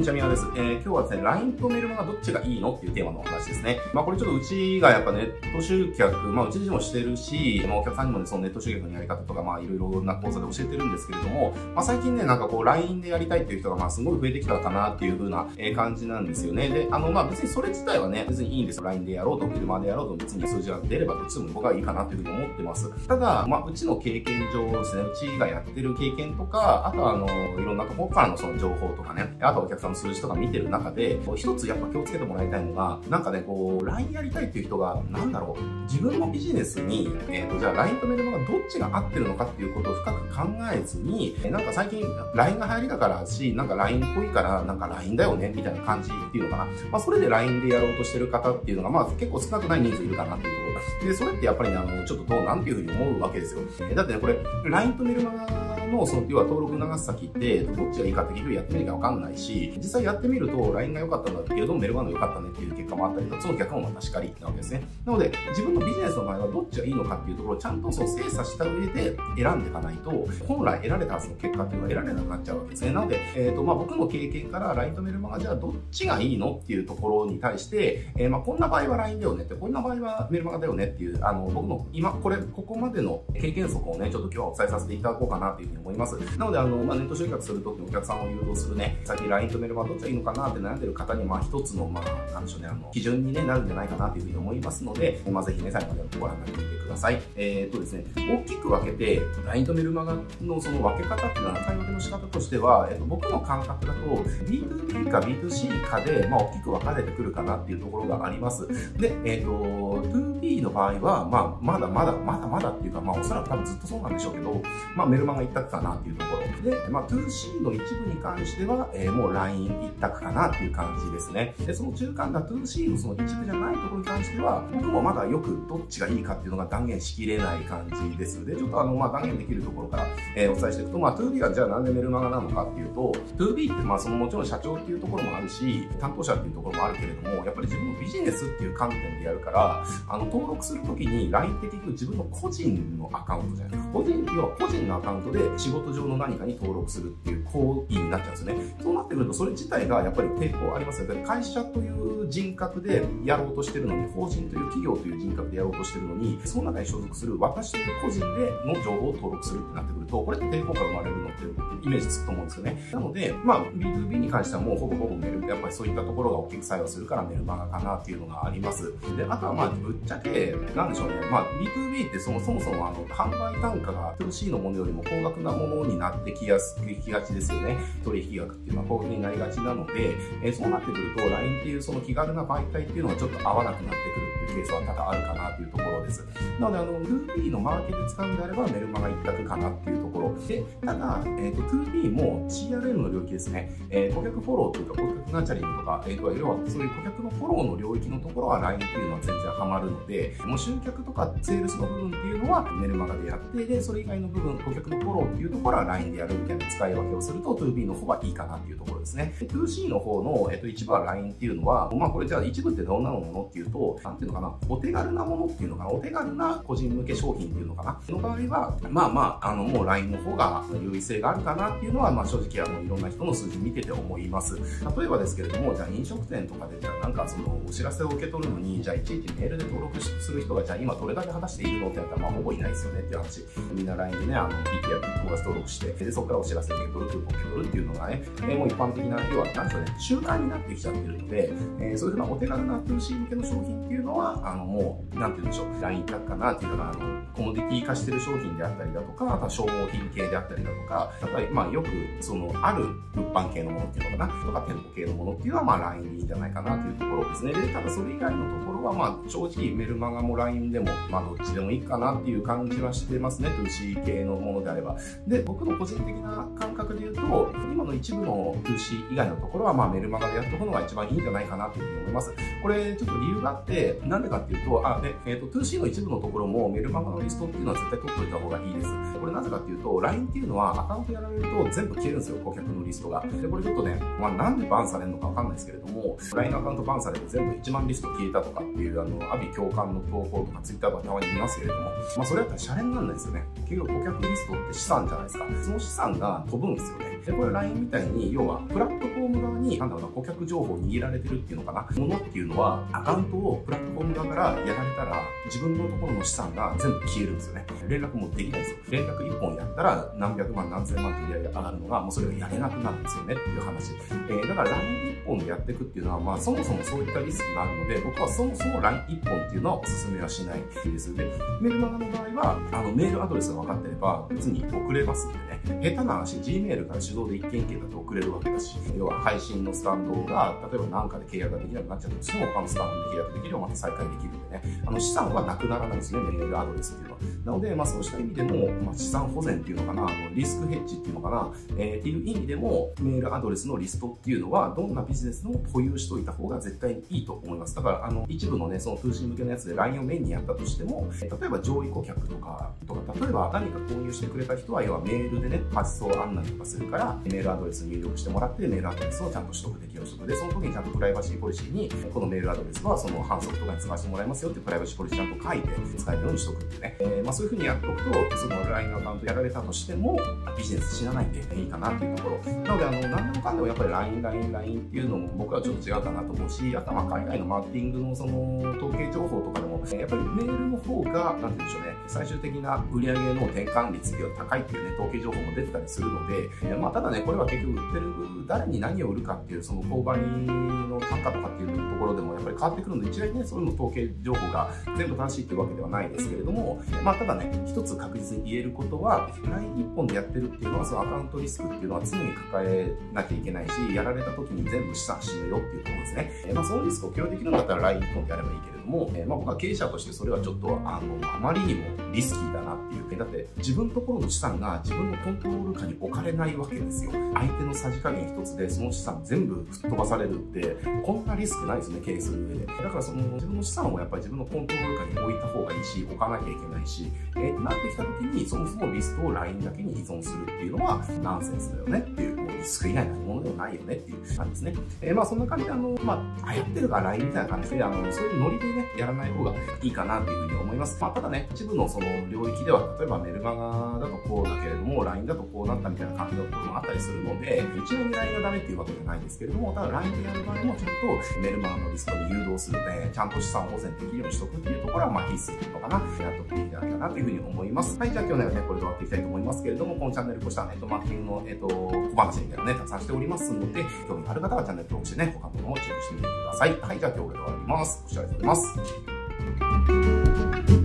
にちは、みです。えー、今日はですね、LINE とメルマガどっちがいいのっていうテーマのお話ですね。まあこれちょっとうちがやっぱネット集客、まあうち自身もしてるし、まあお客さんにもね、そのネット集客のやり方とか、まあいろいろな講座で教えてるんですけれども、まあ最近ね、なんかこう LINE でやりたいっていう人がまあすごい増えてきたかなっていう風な感じなんですよね。で、あのまあ別にそれ自体はね、別にいいんですよ。LINE でやろうと、メルマガでやろうと別に数字が出ればどっちでも僕はいいかなという風に思ってます。ただ、まあうちの経験上ですね、うちがやってる経験とか、あとはあの、いろんなところからのその情報とかね、あとお客さんの数字とか見てる中で、一つやっぱ気をつけてもらいたいのが、なんかね、こう、LINE やりたいっていう人が、なんだろう、自分のビジネスに、えっ、ー、と、じゃあ LINE とメルマガどっちが合ってるのかっていうことを深く考えずに、えなんか最近 LINE が流行りだからし、なんか LINE っぽいから、なんか LINE だよね、みたいな感じっていうのかな。まあ、それで LINE でやろうとしてる方っていうのが、まあ、結構少なくない人数いるかなっていうところで、それってやっぱりね、あの、ちょっとどうなんていうふうに思うわけですよ。えだってね、これ、LINE とメルマガの、その、要は登録流す先って、どっちがいいかって結局やってみるかわかんないし、実際やってみると、LINE が良かったんだけど、メルマガの良かったねっていう結果もあったりと、その逆もまたしかりなわけですね。なので、自分のビジネスの場合はどっちがいいのかっていうところをちゃんとその精査した上で選んでいかないと、本来得られたはずの結果っていうのは得られなくなっちゃうわけですね。なので、えっ、ー、と、まあ、僕の経験から LINE とメルマガじゃあどっちがいいのっていうところに対して、えー、まあ、こんな場合は LINE だよねって、こんな場合はメルマガだよねっていう、あの、僕の今、これ、ここまでの経験則をね、ちょっと今日はお伝えさせていただこうかなというふうに思います。なので、あの、まあ、ネット集客するときにお客さんを誘導するね、先 LINE とメルマどっちがいいのかなって悩んでる方に、まあ、一つの、まあ、なんでしょうね、あの、基準に、ね、なるんじゃないかなというふうに思いますので、まあ、ぜひね、最後までご覧になってみてください。えー、っとですね、大きく分けて、LINE とメルマガのその分け方っていうのは、買い分けの仕方としては、えっと、僕の感覚だと、B2B か B2C かで、まあ、大きく分かれてくるかなっていうところがあります。で、えっと、2B の場合は、まあ、まだまだ、まだまだっていうか、まあ、おそらく多分ずっとそうなんでしょうけど、まあ、メルマガ一択かなっていうところ。で、まあ、2C の一部に関しては、えー、もう LINE 一択かなっていう感じですね。で、その中間が 2C のその一部じゃないところに関しては、僕もまだよくどっちがいいかっていうのが断言しきれない感じです。で、ちょっとあの、まあ、断言できるところから、えー、お伝えしていくと、まあ、2B がじゃあなんでメルマガなのかっていうと、2B ってまあ、そのもちろん社長っていうところもあるし、担当者っていうところもあるけれども、やっぱり自分のビジネスっていう観点でやるから、あの、登録するときに LINE って結局自分の個人のアカウントじゃないで。個人、要は個人のアカウントで仕事上の何かに登録するっていう行為になっちゃうんですね。そうなってくると、それ自体がやっぱり抵抗ありますよね。会社という人格でやろうとしてるのに、法人という企業という人格でやろうとしてるのに、その中に所属する私という個人での情報を登録するってなってくると、これって抵抗感が生まれるのってイメージつくと思うんですよね。なので、まあ、B2B に関してはもうほぼほぼメール、やっぱりそういったところが大きく作用するからメルマガかなっていうのがあります。で、あとはまあ、ぶっちゃけ、なんでしょうね。まあ、B2B ってそもそもそもあの、販売単価が 2C のものよりも高額なものになってきやす、きがちですよね。取引額っていうのは高額になりがちなので、え、そうなってくると、LINE っていうその気軽な媒体っていうのはちょっと合わなくなってくるっていうケースは多々あるかなというところです。なので、あの、Ruby のマーケで使うんであればメルマガ一択かなっていうところ。で、ただ、えっ、ー、と、2B も CRM の領域ですね。えー、顧客フォローというか、顧客ナチャリングとか、えっ、ー、と、要はそういう顧客のフォローの領域のところは LINE っていうのは全然ハマるので、もう集客とかセールスの部分っていうのはメルマガでやって、で、それ以外の部分、顧客のフォローっていうところは LINE でやるみたいな使い分けをすると 2B の方がいいかなっていうところですね。2C の方の、えっ、と、一部は LINE っていうのは、まあこれじゃあ一部ってどんなものっていうと、なんていうのかな、お手軽なものっていうのかな、お手軽な個人向け商品っていうのかな、の場合は、まあまあ、あの、もう LINE の方が優位性があるかなっていうのは、まあ正直あの、いろんな人の数字見てて思います。例えばですけれども、じゃあ飲食店とかで、じゃあなんかその、お知らせを受け取るのに、じゃあいちいちメールで登録する人が、じゃあ今どれだけ果たしているのってやったら、まあほぼいないですよねっていう話。みんな LINE でね、あの、PT や友達登録して、で、そこからお知らせ受け取る、クーポン受け取るっていうのがね、えもう一般的な、要は、なんでしょうね、習慣になってきちゃってるので、えー、そういうふうなお手軽な 2C 向けの商品っていうのは、あの、もう、なんて言うんでしょう、LINE 一択かなっていうのが、あの、コモディティ化してる商品であったりだとか、あとは消耗品系であったりだとか、やっぱり、まあよく、その、ある物販系のものっていうのかな、とか店舗系のものっていうのは、まあ LINE でいいんじゃないかなというところですね。で、ただそれ以外のところは、まあ正直メルマガも LINE でも、まあどっちでもいいかなっていう感じはしてますね、2C 系のものであれば。で、僕の個人的な感覚で言うと、今の一部の 2C 以外のところは、まあメルマガでやっておくのが一番いいんじゃないかなというふうに思います。これ、ちょっと理由があって、なんでかっていうと、あ、で、えっ、ー、と、2C の一部のところもメルマガのリストっていうのは絶対取っといた方がいいです。これなぜかっていうと、LINE っていうのはアカウントやられると全部消えるんですよ、顧客のリストが。で、これちょっとね、まあなんでバンされるのかわかんないですけれども、LINE のアカウントバンされて全部1万リスト消えたとかっていう、あの、アビ共感の投稿とか Twitter とかたまに見ますけれども、まあそれだったらシャレにならないですよね。ね。結局顧客リストって資産じゃないですか。その資産が飛ぶんですよね。で、これ LINE みたいに、要はプラットフォーム側に、なんだろうな、顧客情報を握られてるっていうのかな、ものっていうのは、アカウントをプラットフォーム側からやられたら、自分のところの資産が全部消えるんですよね。連絡もできないんですよ。連絡1本やったら何百万何千万って売り上げが上がるのが、もうそれがやれなくなるんですよねっていう話。えー、だから LINE1 本でやっていくっていうのは、まあそもそもそういったリスクがあるので、僕はそもそも LINE1 本っていうのはお勧めはしないです。で、メールマガの場合は、あの、メールアドレスが分かってれば、別に送れますんでね。下手な話、Gmail から手動で一件一件だと送れるわけだし、要は配信のスタンドが、例えば何かで契約ができなくなっちゃったとしても、他のスタンドで契約できるようまた再開できるんでね。あの、資産はなくならないですね、メールアドレスっていうのは。なので、まあそうした意味でも、まあ、資産保全っていうのかな、あのリスクヘッジっていうのかな、えー、っていう意味でも、メールアドレスのリストっていうのは、どんなビジネスでも保有しといた方が絶対にいいと思います。だから、あの、一部のね、その通信向けのやつで LINE をメインにやったとしても、例えば上位顧客とか、とか、例えば何か購入してくれた人は、要はメールでね、発送案内とかするから、メールアドレス入力してもらって、メールアドレスをちゃんと取得できるようにしとく。で、その時にちゃんとプライバシーポリシーに、このメールアドレスはその反則とかに使わせてもらいますよってプライバシーポリシーちゃんと書いて使えるようにしとくってね。えー、まあそういうふうにやっとくと、その LINE のアカウントやられたとしても、ビジネス死なないんでいいかなっていうところ。なので、あの、何でもかんでもやっぱり LINE、LINE、LINE っていうのも僕はちょっと違うかなと思うし、あとは海外のマーケティングのその統計情報とかでも、やっぱりメールの方が、なんて言うんでしょうね、最終的な売上の転換率っていうのは高いっていうね、統計情報も出てたりするので、えまあただね、これは結局売ってる誰に何を売るかっていう、その購買の単価とかっていうところでもやっぱり変わってくるので、一概にね、そういうの統計情報が全部正しいっていうわけではないですけれども、まあただね、一つ確実に言えることは、LINE 一本でやってるっていうのは、そのアカウントリスクっていうのは常に抱えなきゃいけないし、やられた時に全部資産死ぬよっていうところですね。えまあそのリスクを許容できるんだったら LINE 一本でやればいいけれども、えまあ僕は経営者としてそれはちょっと、あの、あまりにもリスキーだなっていう。だって自分のところの資産が自分のコントロール下に置かれないわけですよ。相手のさじ加減一つでその資産全部吹っ飛ばされるって、こんなリスクないですね、経営する上で。だからその自分の資産をやっぱり自分のコントロール下に置いた方がいいし、置かなきゃいけないし、えー、ってなってきた時に、そもそもリスクを LINE だけに依存するっていうのはナンセンスだよねっていう、もうリスク以外のものではないよねっていう感じですね。えー、まあそんな感じで、あの、まあ、流行ってるから LINE みたいな感じで、あの、そういうノリでね、やらない方がいいかなっていうふうに思います。まあただね、一部のその領域では、例えばメルマガだとこうだけれども、LINE だとこうなったみたいな感じのころもあったりするので、一応に LINE がダメっていうわけじゃないんですけれども、ただ LINE でやる場合もちゃんとメルマガのリストに誘導するので、ちゃんと資産保全できるようにしとくっていうところは、まあ必須っていうのかな、やっとくべきだったなというふうに思います。はい、じゃあ今日のね、これで終わっていきたいと思いますけれども、このチャンネルこうしたネットマーケティングの、えっ、と、小話みだよね、たくさんしておりますので、興味のある方はチャンネル登録してね、他のものをチェックしてみてください。はい、じゃあ今日これで終わります。ご視聴ありがとうございます。